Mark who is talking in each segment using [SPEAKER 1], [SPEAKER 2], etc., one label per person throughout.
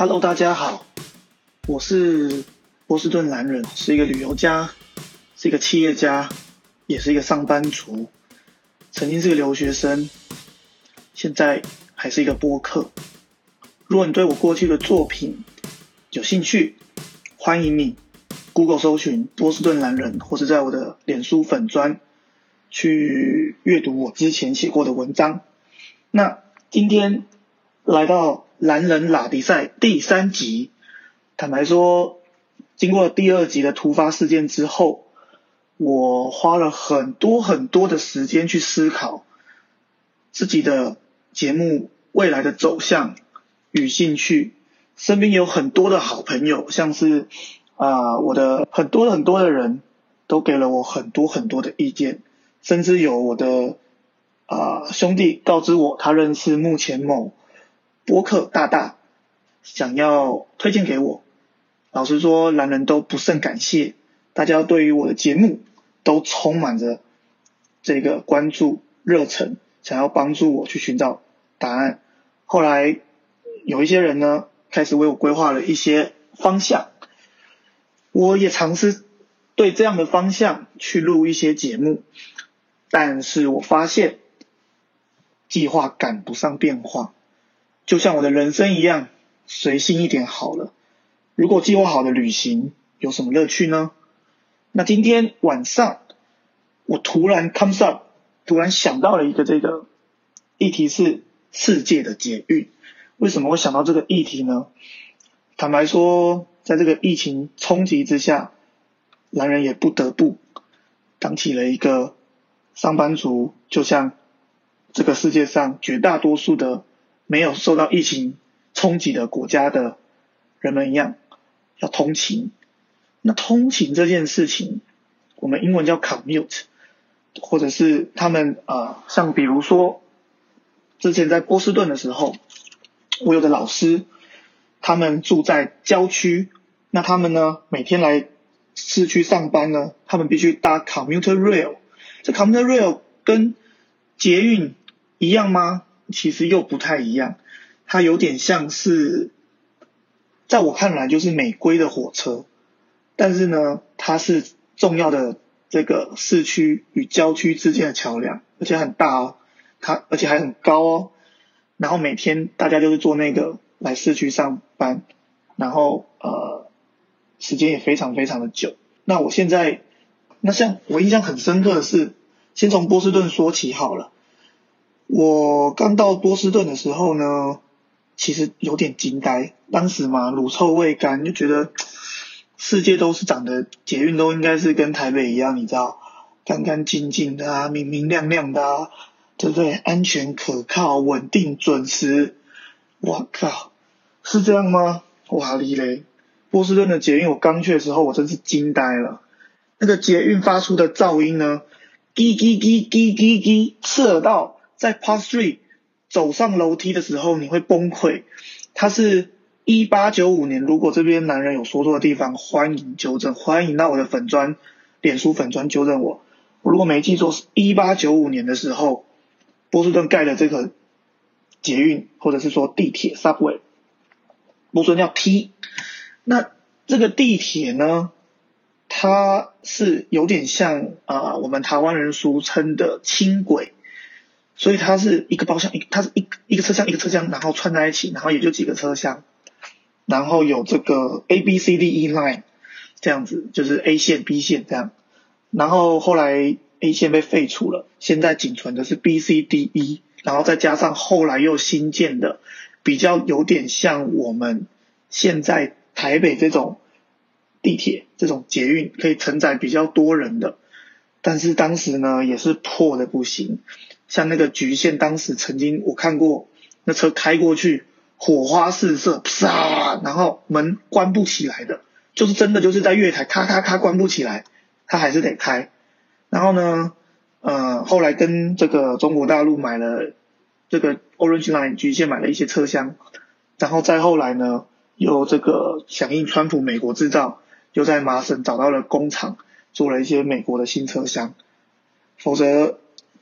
[SPEAKER 1] Hello，大家好，我是波士顿男人，是一个旅游家，是一个企业家，也是一个上班族，曾经是个留学生，现在还是一个播客。如果你对我过去的作品有兴趣，欢迎你 Google 搜寻波士顿男人，或是在我的脸书粉专去阅读我之前写过的文章。那今天来到男人拉迪赛第三集，坦白说，经过第二集的突发事件之后，我花了很多很多的时间去思考自己的节目未来的走向与兴趣。身边有很多的好朋友，像是啊我的很多很多的人都给了我很多很多的意见，甚至有我的。啊，兄弟告知我，他认识目前某播客大大，想要推荐给我。老实说，男人都不甚感谢，大家对于我的节目都充满着这个关注热忱，想要帮助我去寻找答案。后来有一些人呢，开始为我规划了一些方向，我也尝试对这样的方向去录一些节目，但是我发现。计划赶不上变化，就像我的人生一样，随性一点好了。如果计划好的旅行有什么乐趣呢？那今天晚上我突然 comes up，突然想到了一个这个议题是世界的捷运。为什么会想到这个议题呢？坦白说，在这个疫情冲击之下，男人也不得不当起了一个上班族，就像。这个世界上绝大多数的没有受到疫情冲击的国家的人们一样，要通勤。那通勤这件事情，我们英文叫 commute，或者是他们啊，像比如说之前在波士顿的时候，我有的老师，他们住在郊区，那他们呢每天来市区上班呢，他们必须搭 commuter rail。这 commuter rail 跟捷运一样吗？其实又不太一样，它有点像是，在我看来就是美规的火车，但是呢，它是重要的这个市区与郊区之间的桥梁，而且很大哦，它而且还很高哦，然后每天大家就是坐那个来市区上班，然后呃，时间也非常非常的久。那我现在，那像我印象很深刻的是。先从波士顿说起好了。我刚到波士顿的时候呢，其实有点惊呆。当时嘛，乳臭未干，就觉得世界都是长得捷运都应该是跟台北一样，你知道，干干净净的啊，明明亮亮的啊，对不对？安全可靠、稳定准时。我靠，是这样吗？哇哩嘞！波士顿的捷运，我刚去的时候，我真是惊呆了。那个捷运发出的噪音呢？滴滴滴滴滴滴，刺耳到在 Part Three 走上楼梯的时候你会崩溃。它是一八九五年，如果这边男人有说错的地方，欢迎纠正，欢迎到我的粉砖、脸书粉砖纠正我。我如果没记错，是一八九五年的时候，波士顿盖了这个捷运，或者是说地铁 Subway，波士顿叫 T。那这个地铁呢？它是有点像啊，我们台湾人俗称的轻轨，所以它是一个包厢，一它是一一个车厢一个车厢，然后串在一起，然后也就几个车厢，然后有这个 A B C D E line 这样子，就是 A 线 B 线这样，然后后来 A 线被废除了，现在仅存的是 B C D E，然后再加上后来又新建的，比较有点像我们现在台北这种。地铁这种捷运可以承载比较多人的，但是当时呢也是破的不行。像那个局限，当时曾经我看过那车开过去，火花四射，啪，然后门关不起来的，就是真的就是在月台咔咔咔关不起来，它还是得开。然后呢，呃，后来跟这个中国大陆买了这个 Orange Line 局限买了一些车厢，然后再后来呢，又这个响应川普美国制造。又在麻省找到了工厂，做了一些美国的新车厢，否则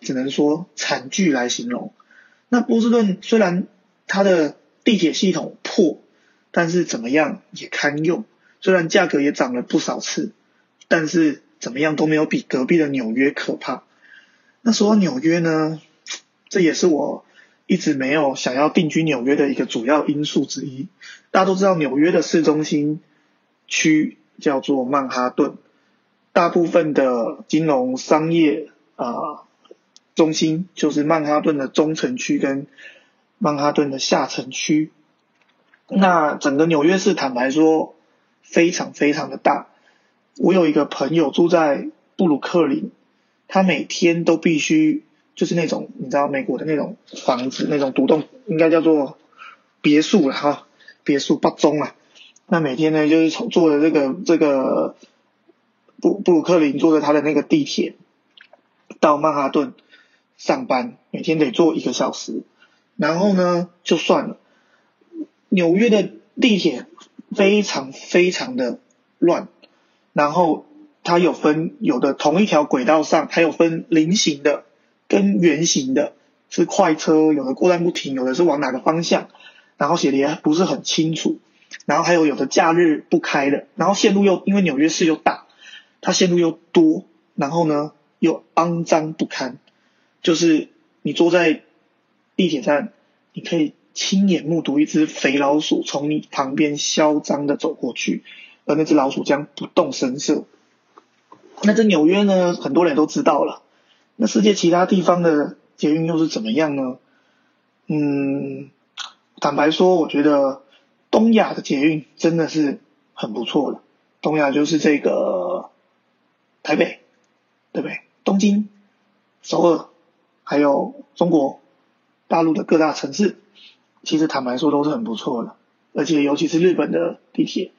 [SPEAKER 1] 只能说惨剧来形容。那波士顿虽然它的地铁系统破，但是怎么样也堪用。虽然价格也涨了不少次，但是怎么样都没有比隔壁的纽约可怕。那说到纽约呢，这也是我一直没有想要定居纽约的一个主要因素之一。大家都知道纽约的市中心区叫做曼哈顿，大部分的金融商业啊中心就是曼哈顿的中城区跟曼哈顿的下城区。那整个纽约市坦白说。非常非常的大，我有一个朋友住在布鲁克林，他每天都必须就是那种你知道美国的那种房子，那种独栋应该叫做别墅了哈，别墅八中啊。那每天呢就是从坐的这个这个布布鲁克林坐着他的那个地铁到曼哈顿上班，每天得坐一个小时。然后呢就算了，纽约的地铁。非常非常的乱，然后它有分有的同一条轨道上，它有分菱形的跟圆形的，是快车，有的过站不停，有的是往哪个方向，然后写的也不是很清楚，然后还有有的假日不开的，然后线路又因为纽约市又大，它线路又多，然后呢又肮脏不堪，就是你坐在地铁站，你可以。亲眼目睹一只肥老鼠从你旁边嚣张的走过去，而那只老鼠将不动声色。那在纽约呢？很多人都知道了。那世界其他地方的捷运又是怎么样呢？嗯，坦白说，我觉得东亚的捷运真的是很不错的。东亚就是这个台北，对不对？东京、首尔，还有中国大陆的各大城市。其实坦白说都是很不错的，而且尤其是日本的地铁，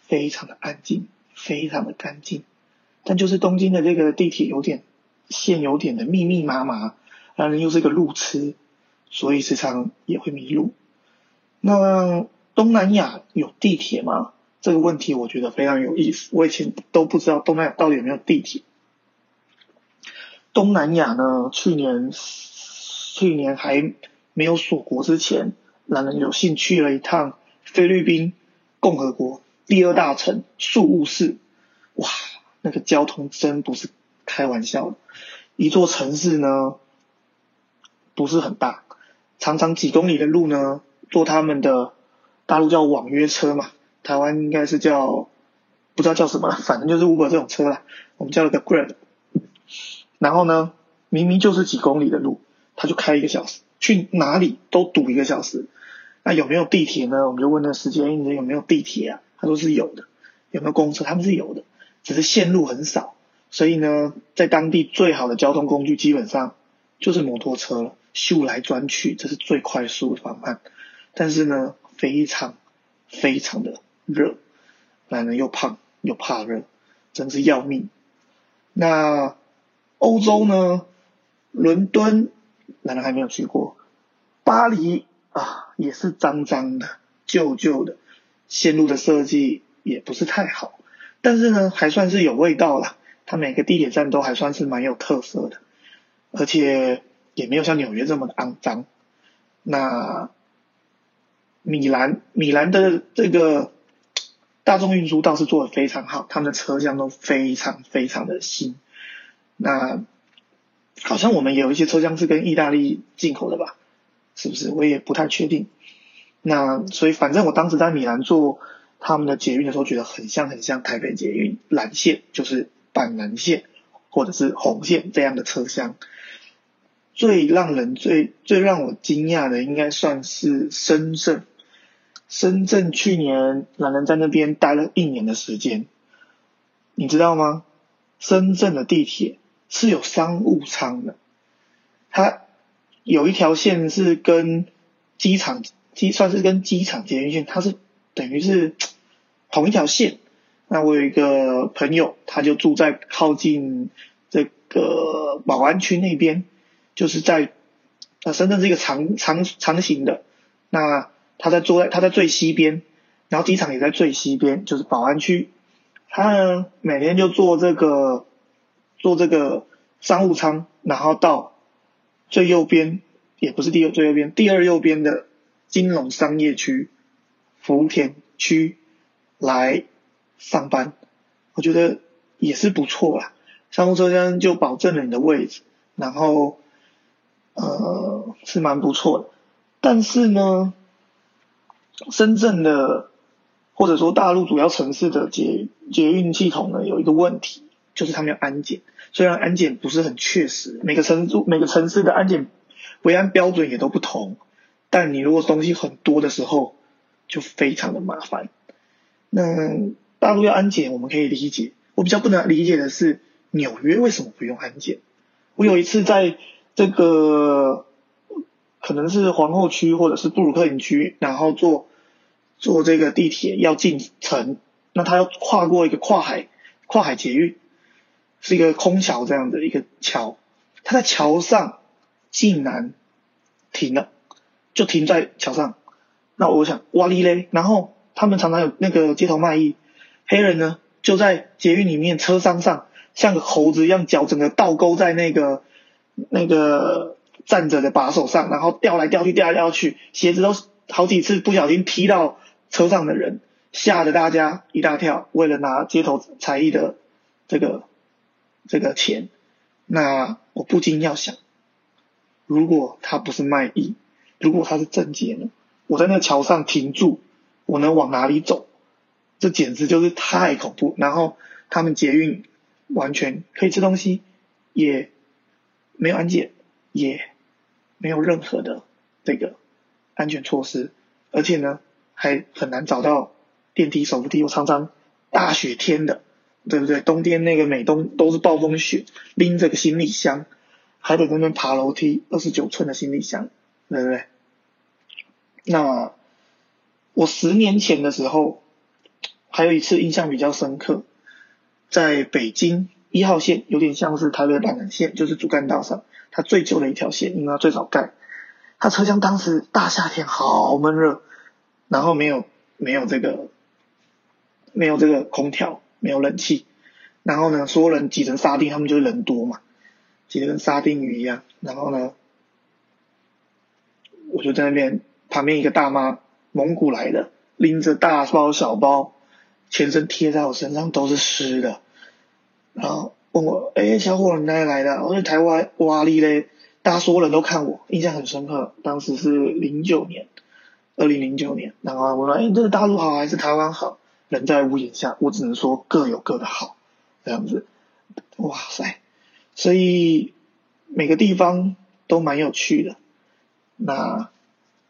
[SPEAKER 1] 非常的安静，非常的干净。但就是东京的这个地铁有点线有点的密密麻麻，然后又是一个路痴，所以时常也会迷路。那东南亚有地铁吗？这个问题我觉得非常有意思。我以前都不知道东南亚到底有没有地铁。东南亚呢，去年去年还没有锁国之前。让人有幸去了一趟菲律宾共和国第二大城宿务市，哇，那个交通真不是开玩笑的。一座城市呢，不是很大，长长几公里的路呢，坐他们的大陆叫网约车嘛，台湾应该是叫不知道叫什么，反正就是 Uber 这种车啦，我们叫了个 Grab。然后呢，明明就是几公里的路，他就开一个小时，去哪里都堵一个小时。那有没有地铁呢？我们就问那司机，你有没有地铁啊？他说是有的。有没有公车？他们是有的，只是线路很少。所以呢，在当地最好的交通工具基本上就是摩托车了，秀来转去，这是最快速的方案。但是呢，非常非常的热，男人又胖又怕热，真是要命。那欧洲呢？伦敦，难道还没有去过，巴黎。啊，也是脏脏的、旧旧的，线路的设计也不是太好，但是呢，还算是有味道啦。它每个地铁站都还算是蛮有特色的，而且也没有像纽约这么肮脏。那米兰，米兰的这个大众运输倒是做的非常好，他们的车厢都非常非常的新。那好像我们也有一些车厢是跟意大利进口的吧？是不是？我也不太确定。那所以反正我当时在米兰坐他们的捷运的时候，觉得很像很像台北捷运蓝线，就是板蓝线或者是红线这样的车厢。最让人最最让我惊讶的，应该算是深圳。深圳去年懒人在那边待了一年的时间，你知道吗？深圳的地铁是有商务舱的，它。有一条线是跟机场机算是跟机场捷运线，它是等于是同一条线。那我有一个朋友，他就住在靠近这个宝安区那边，就是在那深圳是一个长长长形的。那他在坐在他在最西边，然后机场也在最西边，就是宝安区。他呢每天就坐这个坐这个商务舱，然后到。最右边也不是第二最右边，第二右边的金融商业区，福田区来上班，我觉得也是不错啦。商务车厢就保证了你的位置，然后呃是蛮不错的。但是呢，深圳的或者说大陆主要城市的捷捷运系统呢有一个问题，就是他们要安检，虽然安检不是很确实，每个城市每个城市的安检维安标准也都不同，但你如果东西很多的时候，就非常的麻烦。那大陆要安检，我们可以理解。我比较不能理解的是纽约为什么不用安检。我有一次在这个可能是皇后区或者是布鲁克林区，然后坐坐这个地铁要进城，那他要跨过一个跨海跨海捷运，是一个空桥这样的一个桥，他在桥上竟然停了，就停在桥上。那我想哇哩嘞，然后他们常常有那个街头卖艺，黑人呢就在捷运里面车厢上，像个猴子一样，脚整个倒勾在那个那个站着的把手上，然后掉来掉去，掉来掉去，鞋子都好几次不小心踢到车上的人，吓得大家一大跳。为了拿街头才艺的这个这个钱，那我不禁要想，如果他不是卖艺，如果他是正杰呢？我在那桥上停住，我能往哪里走？这简直就是太恐怖。然后他们捷运完全可以吃东西，也没有安检，也没有任何的这个安全措施，而且呢还很难找到电梯、手扶梯。我常常大雪天的，对不对？冬天那个美东都是暴风雪，拎着个行李箱，还得在那边爬楼梯，二十九寸的行李箱，对不对？那我十年前的时候，还有一次印象比较深刻，在北京一号线，有点像是台北板南线，就是主干道上，它最旧的一条线，因为它最早盖，它车厢当时大夏天好闷热，然后没有没有这个没有这个空调，没有冷气，然后呢，所有人挤成沙丁，他们就是人多嘛，挤得跟沙丁鱼一样，然后呢，我就在那边。旁边一个大妈，蒙古来的，拎着大包小包，全身贴在我身上都是湿的，然后问我：“哎，小伙，你哪里来的？”我说：“台湾哇哩嘞。”大家所有人都看我，印象很深刻。当时是零九年，二零零九年。然后我说：“哎，这个大陆好还是台湾好？”人在屋檐下，我只能说各有各的好，这样子。哇塞！所以每个地方都蛮有趣的。那。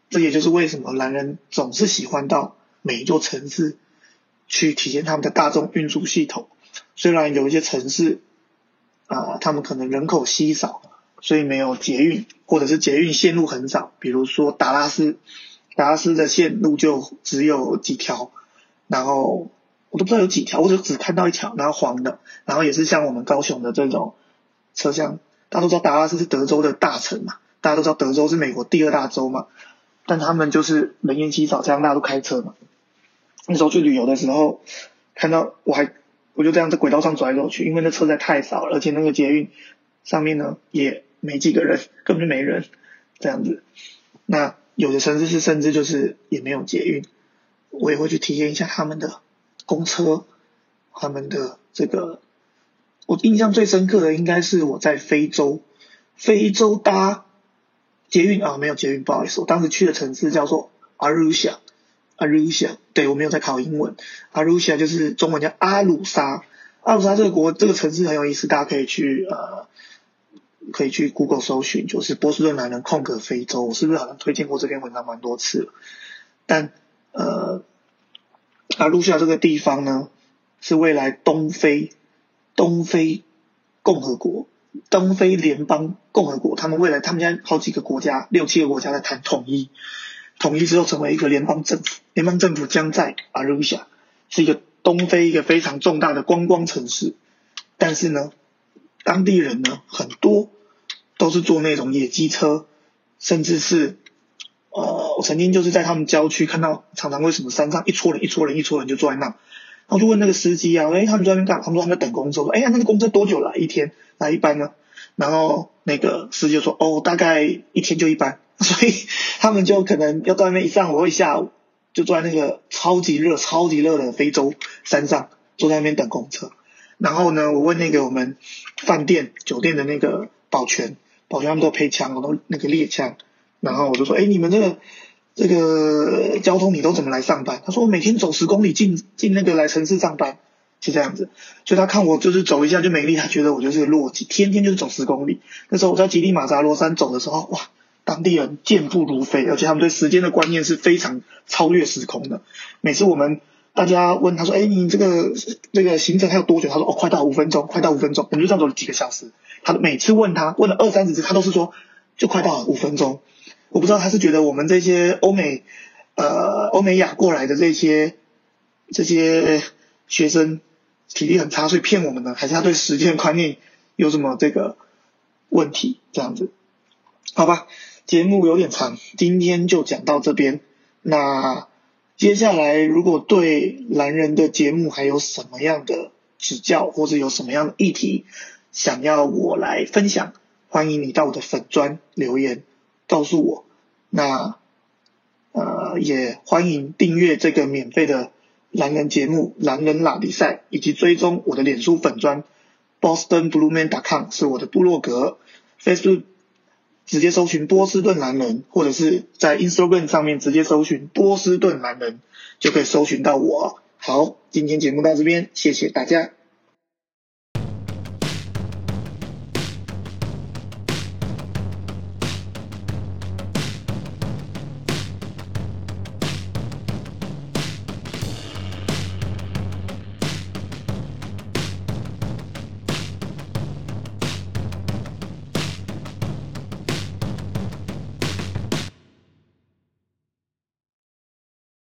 [SPEAKER 1] 这也就是为什么男人总是喜欢到每一座城市去体验他们的大众运输系统。虽然有一些城市啊，他们可能人口稀少，所以没有捷运，或者是捷运线路很少。比如说达拉斯，达拉斯的线路就只有几条，然后我都不知道有几条，我就只看到一条，然后黄的，然后也是像我们高雄的这种车厢。大家都知道达拉斯是德州的大城嘛，大家都知道德州是美国第二大州嘛。但他们就是人烟稀少，加上大家都开车嘛。那时候去旅游的时候，看到我还我就这样在轨道上走来走去，因为那车在太少了，而且那个捷运上面呢也没几个人，根本就没人这样子。那有的城市是甚至就是也没有捷运，我也会去体验一下他们的公车，他们的这个。我印象最深刻的应该是我在非洲，非洲搭。捷运啊，没有捷运，不好意思，我当时去的城市叫做阿鲁夏，阿鲁夏，对我没有在考英文，阿鲁夏就是中文叫阿鲁沙，阿鲁沙这个国这个城市很有意思，大家可以去呃，可以去 Google 搜寻，就是波士顿男人空格非洲，我是不是好像推荐过这篇文章蛮多次了？但呃，阿鲁夏这个地方呢，是未来东非东非共和国。东非联邦共和国，他们未来他们家好几个国家，六七个国家在谈统一，统一之后成为一个联邦政府，联邦政府将在阿鲁夏，是一个东非一个非常重大的观光城市，但是呢，当地人呢很多都是坐那种野鸡车，甚至是，我曾经就是在他们郊区看到，常常为什么山上一撮人一撮人一撮人就坐在那，然后就问那个司机啊，哎，他们在那边干？他们说他们在等公车，哎呀，那个公车多久来一天？来一班呢？然后那个司机就说：“哦，大概一天就一班。”所以他们就可能要到那边一上午或一下午，就坐在那个超级热、超级热的非洲山上，坐在那边等公车。然后呢，我问那个我们饭店酒店的那个保全，保全他们都配枪，都那个猎枪。然后我就说，哎，你们这个这个交通你都怎么来上班？他说我每天走十公里进进那个来城市上班，是这样子。所以他看我就是走一下就没力，他觉得我就是个弱鸡，天天就是走十公里。那时候我在吉利马扎罗山走的时候，哇，当地人健步如飞，而且他们对时间的观念是非常超越时空的。每次我们。大家问他说：“哎，你这个这个行程还有多久？”他说：“哦，快到五分钟，快到五分钟。”我们就这样走了几个小时。他每次问他问了二三十次，他都是说就快到五分钟。我不知道他是觉得我们这些欧美呃欧美亚过来的这些这些学生体力很差，所以骗我们呢，还是他对时间观念有什么这个问题？这样子，好吧，节目有点长，今天就讲到这边。那。接下来，如果对男人的节目还有什么样的指教，或者有什么样的议题想要我来分享，欢迎你到我的粉砖留言告诉我。那呃，也欢迎订阅这个免费的男人节目《男人拉比赛》，以及追踪我的脸书粉砖，Boston Blue Man. dot com 是我的部落格，Facebook。直接搜寻波士顿男人，或者是在 Instagram 上面直接搜寻波士顿男人，就可以搜寻到我。好，今天节目到这边，谢谢大家。